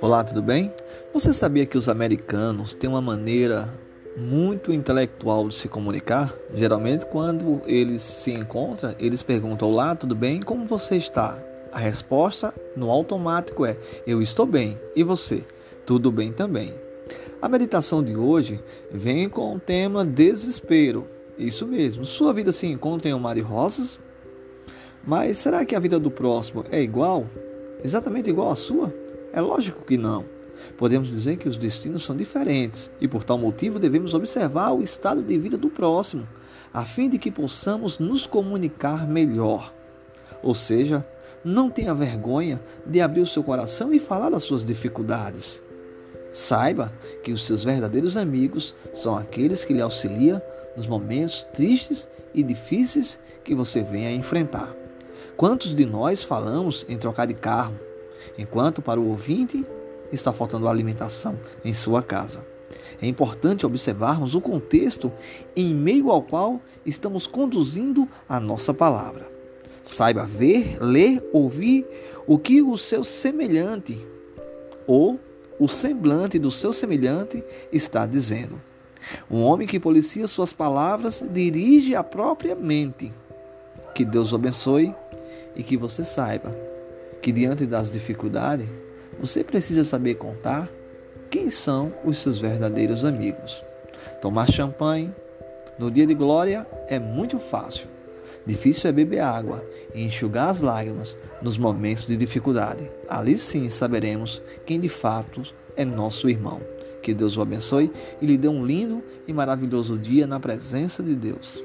Olá, tudo bem? Você sabia que os americanos têm uma maneira muito intelectual de se comunicar? Geralmente, quando eles se encontram, eles perguntam: Olá, tudo bem? Como você está? A resposta no automático é: Eu estou bem. E você? Tudo bem também. A meditação de hoje vem com o tema desespero. Isso mesmo. Sua vida se encontra em um mar de rosas? Mas será que a vida do próximo é igual? Exatamente igual à sua? É lógico que não. Podemos dizer que os destinos são diferentes e, por tal motivo, devemos observar o estado de vida do próximo, a fim de que possamos nos comunicar melhor. Ou seja, não tenha vergonha de abrir o seu coração e falar das suas dificuldades. Saiba que os seus verdadeiros amigos são aqueles que lhe auxiliam nos momentos tristes e difíceis que você venha a enfrentar. Quantos de nós falamos em trocar de carro, enquanto para o ouvinte está faltando alimentação em sua casa. É importante observarmos o contexto em meio ao qual estamos conduzindo a nossa palavra. Saiba ver, ler, ouvir o que o seu semelhante ou o semblante do seu semelhante está dizendo. Um homem que policia suas palavras dirige a própria mente. Que Deus o abençoe e que você saiba que diante das dificuldades, você precisa saber contar quem são os seus verdadeiros amigos. Tomar champanhe no dia de glória é muito fácil. Difícil é beber água e enxugar as lágrimas nos momentos de dificuldade. Ali sim saberemos quem de fato é nosso irmão. Que Deus o abençoe e lhe dê um lindo e maravilhoso dia na presença de Deus.